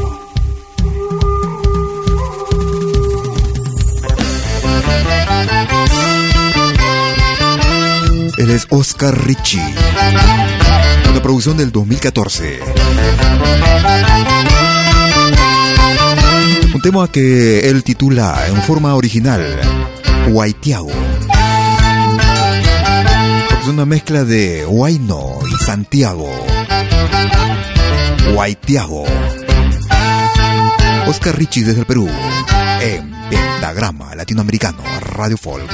Él es Oscar Ricci. Una producción del 2014. Un tema que él titula en forma original Guaitiago. Es una mezcla de Huayno y Santiago. Guaitiago. Oscar Ricci desde el Perú. En Pentagrama Latinoamericano Radio Folk.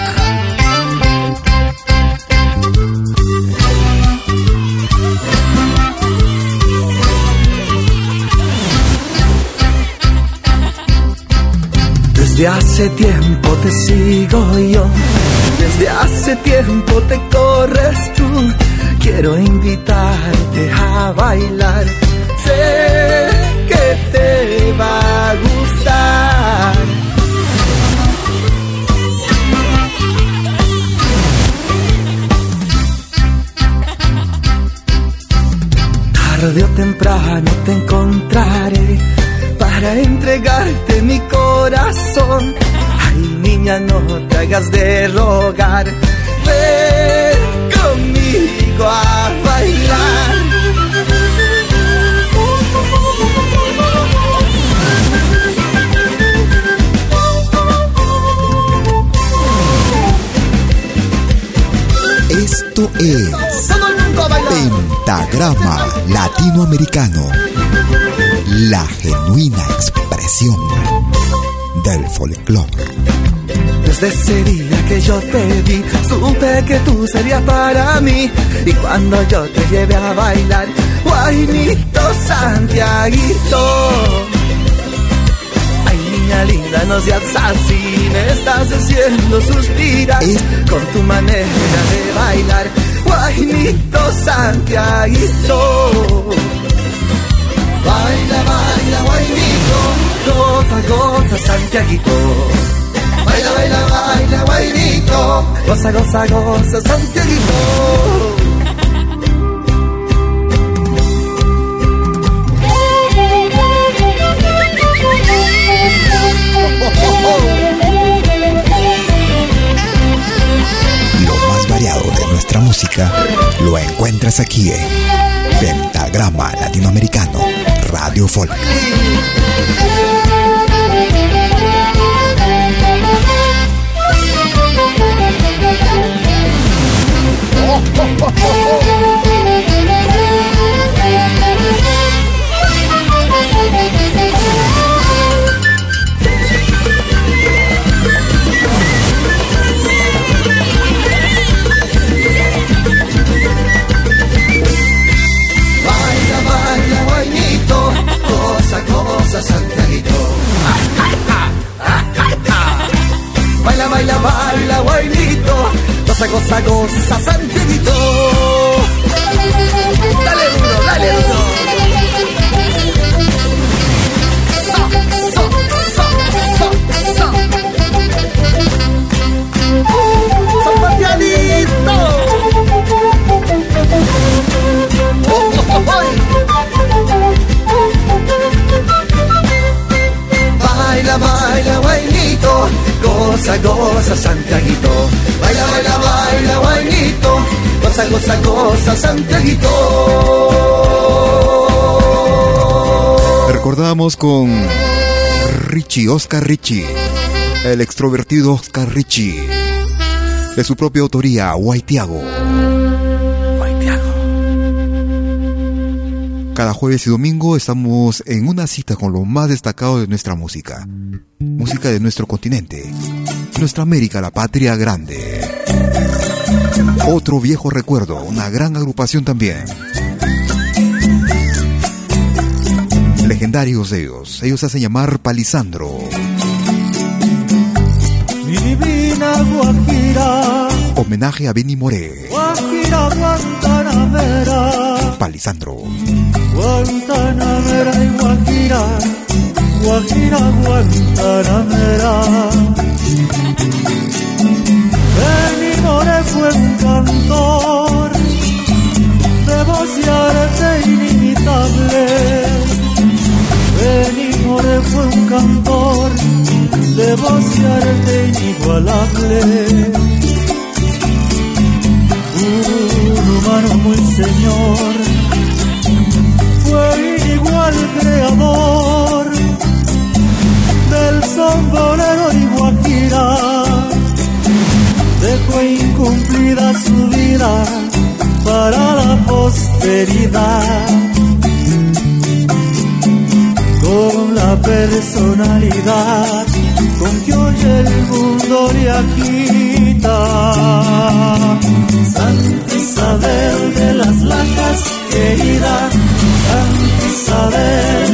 Desde hace tiempo te sigo yo, desde hace tiempo te corres tú. Quiero invitarte a bailar, sé que te va a gustar. Tarde o temprano te encontraré para entregarte mi corazón. Niña, no te hagas de rogar. Ven conmigo a bailar. Esto es Pentagrama Latinoamericano, la genuina expresión del folclore. Desde ese día que yo te vi, supe que tú serías para mí. Y cuando yo te llevé a bailar, Guainito Santiaguito. Ay, niña linda, no seas así, me estás haciendo suspirar con tu manera de bailar. Guainito Santiaguito. Baila, baila, guainito, goza, goza, Santiaguito. Baila, baila, baila, guainito, goza, goza, goza, Santiaguito. Lo más variado de nuestra música lo encuentras aquí en Pentagrama Latinoamericano Radio Folk. baila, baila, bailito, goza, goza, goza, Santiago. Santiaguito. Recordamos con Richie, Oscar Richie, el extrovertido Oscar Richie, de su propia autoría, Guaitiago. Cada jueves y domingo estamos en una cita con lo más destacado de nuestra música. Música de nuestro continente. Nuestra América, la patria grande. Otro viejo recuerdo, una gran agrupación también. Legendarios ellos. Ellos hacen llamar Palisandro. Divina Guajira, Homenaje a Benny Moré. Guajira Guantanamera, Palisandro. Guantanamera y Guajira, Guajira Guantanamera. Moré fue un cantor de voz y arte inimitable. Benny Moré fue un cantor de voz y arte inigualable. Un humano muy señor, fue igual creador del son bolero y guajira. Dejó incumplida su vida para la posteridad con la personalidad con que hoy el mundo le agita. Santa Isabel de las Lajas, querida, Santa Isabel.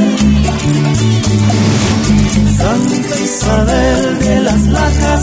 Santa Isabel de las Lajas,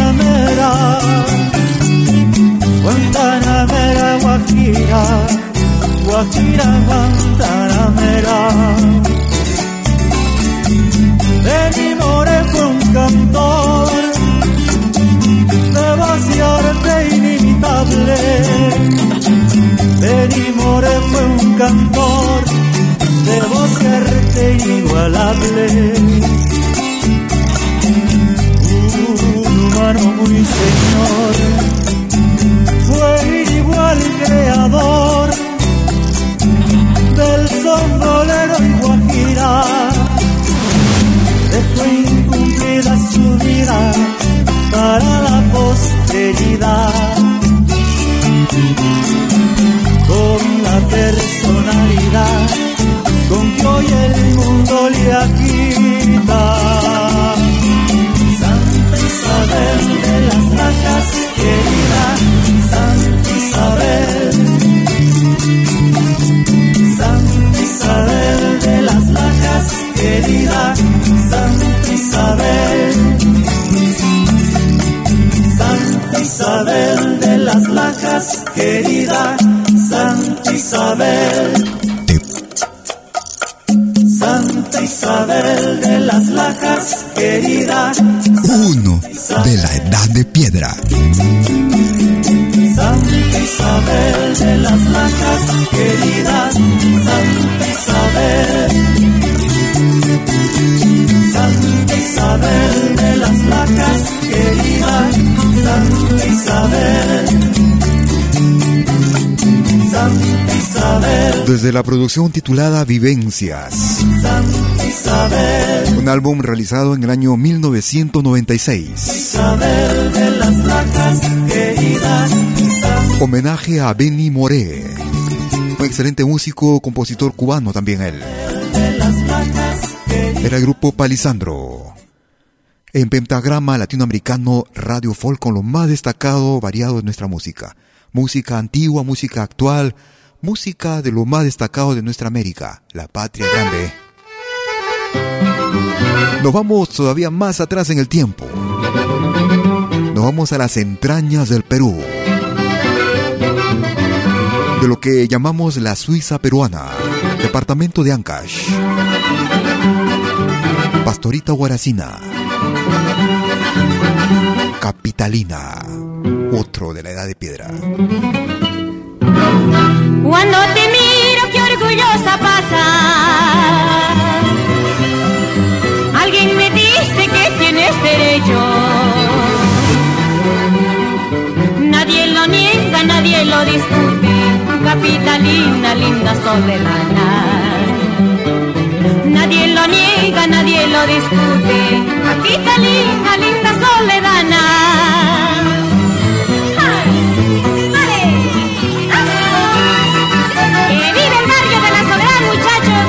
Guantanamera Guajira, Guajira Guantanamera. Benny Moré fue un cantor de y arte inimitable. Benny fue un cantor de voz arte inigualable. Con la personalidad con que hoy el mundo le agita. Santa Isabel de las Lajas, querida las Lajas, querida Santa Isabel. Santa Isabel de las Lajas, querida Uno de la edad de piedra. Santa Isabel de las Lajas, querida Santa Isabel. Santa Isabel. Santa Isabel, Desde la producción titulada Vivencias, Santa Isabel, un álbum realizado en el año 1996. Isabel de las Homenaje a Benny Moré. Un excelente músico, compositor cubano también él. Era el grupo Palisandro. En pentagrama latinoamericano Radio Folk con lo más destacado, variado de nuestra música. Música antigua, música actual, música de lo más destacado de nuestra América, la patria grande. Nos vamos todavía más atrás en el tiempo. Nos vamos a las entrañas del Perú. De lo que llamamos la Suiza peruana, departamento de Ancash. Pastorita Guaracina. Capitalina. Otro de la edad de piedra. Cuando te miro, qué orgullosa pasa. Alguien me dice que tienes derecho. Nadie lo niega, nadie lo discute. Capitalina, linda soberana. Nadie lo discute. Capitalina, linda soledana. Que vive el barrio de la Soledad, muchachos.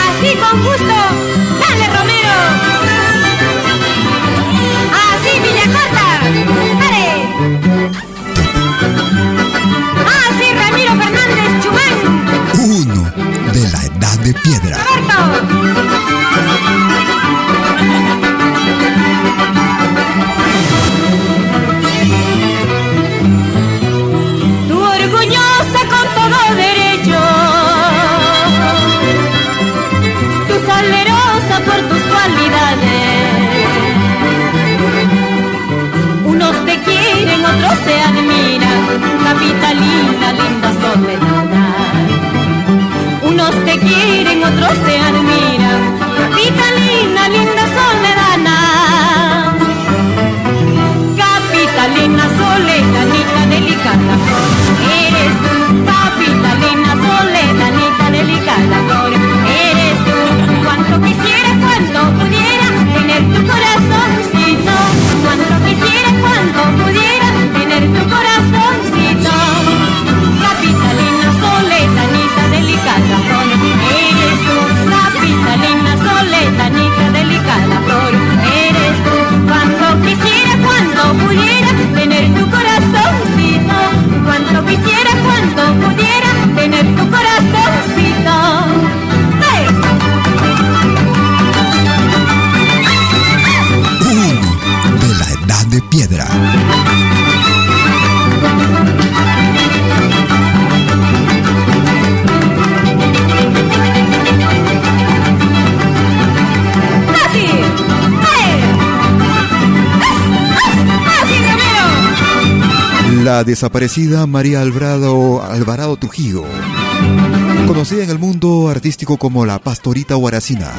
Así con gusto. De piedra. Tú orgullosa con todo derecho, tú salerosa por tus cualidades. Unos te quieren, otros te admiran, capitalina, linda te quieren, otros te admiran, capitalina, linda soledad. Capitalina, soledanita, delicada. Eres tú, capitalina, soledanita, delicada. Eres tú, cuanto quisiera, cuanto pudiera tener tu corazoncito. Cuanto quisiera, cuanto pudiera tener tu corazoncito. La desaparecida María Alvarado, Alvarado Trujillo, conocida en el mundo artístico como la Pastorita Guaracina.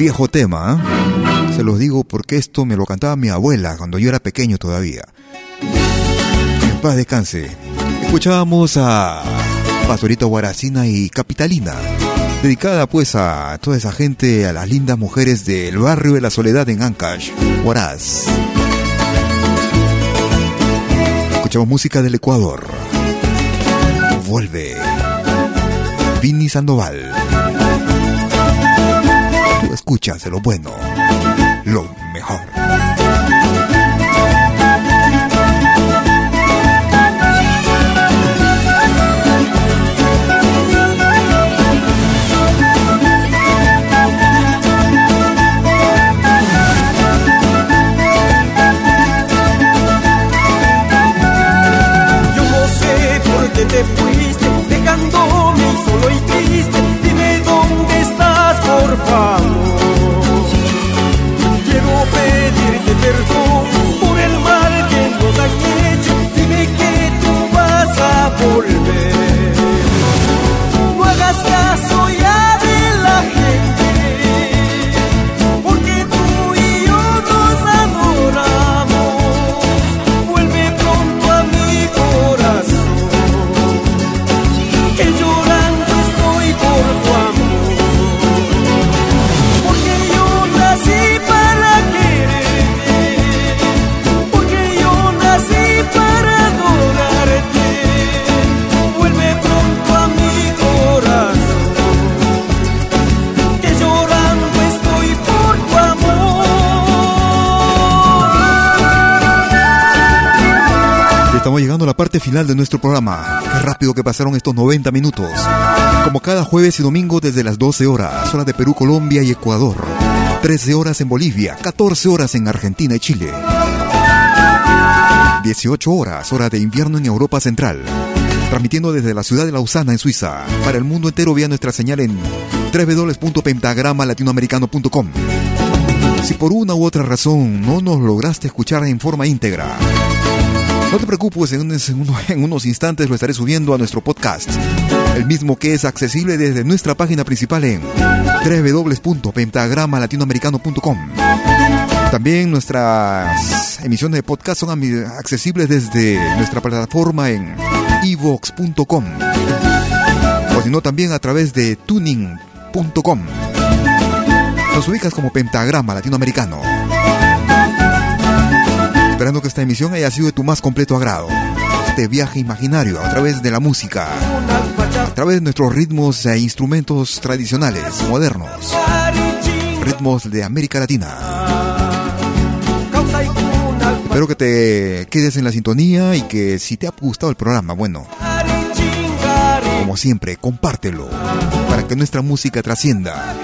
Viejo tema, ¿eh? se los digo porque esto me lo cantaba mi abuela cuando yo era pequeño todavía. En paz descanse. Escuchábamos a Pastorita Guaracina y Capitalina, dedicada pues a toda esa gente, a las lindas mujeres del barrio de la Soledad en Ancash, Huaraz. Escuchamos música del Ecuador. Vuelve. Vini Sandoval. Tú lo bueno, perdón por el mal que nos han hecho. Dime que tú vas a volver. La parte final de nuestro programa. Qué rápido que pasaron estos 90 minutos. Como cada jueves y domingo desde las 12 horas, hora de Perú, Colombia y Ecuador. 13 horas en Bolivia, 14 horas en Argentina y Chile. 18 horas, hora de invierno en Europa Central. Transmitiendo desde la ciudad de Lausana, en Suiza, para el mundo entero vía nuestra señal en www.pentagramalatinoamericano.com. Si por una u otra razón no nos lograste escuchar en forma íntegra, no te preocupes, en, en, unos instantes lo estaré subiendo a nuestro podcast, el mismo que es accesible desde nuestra página principal en www.pentagramalatinoamericano.com. También nuestras emisiones de podcast son accesibles desde nuestra plataforma en evox.com o si no también a través de tuning.com. Nos ubicas como Pentagrama Latinoamericano esperando que esta emisión haya sido de tu más completo agrado. Este viaje imaginario a través de la música, a través de nuestros ritmos e instrumentos tradicionales, modernos, ritmos de América Latina. Espero que te quedes en la sintonía y que si te ha gustado el programa, bueno, como siempre, compártelo para que nuestra música trascienda.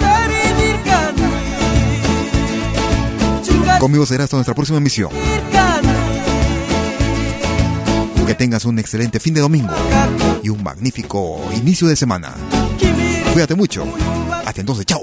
Conmigo será hasta nuestra próxima emisión. Que tengas un excelente fin de domingo y un magnífico inicio de semana. Cuídate mucho. Hasta entonces, chao.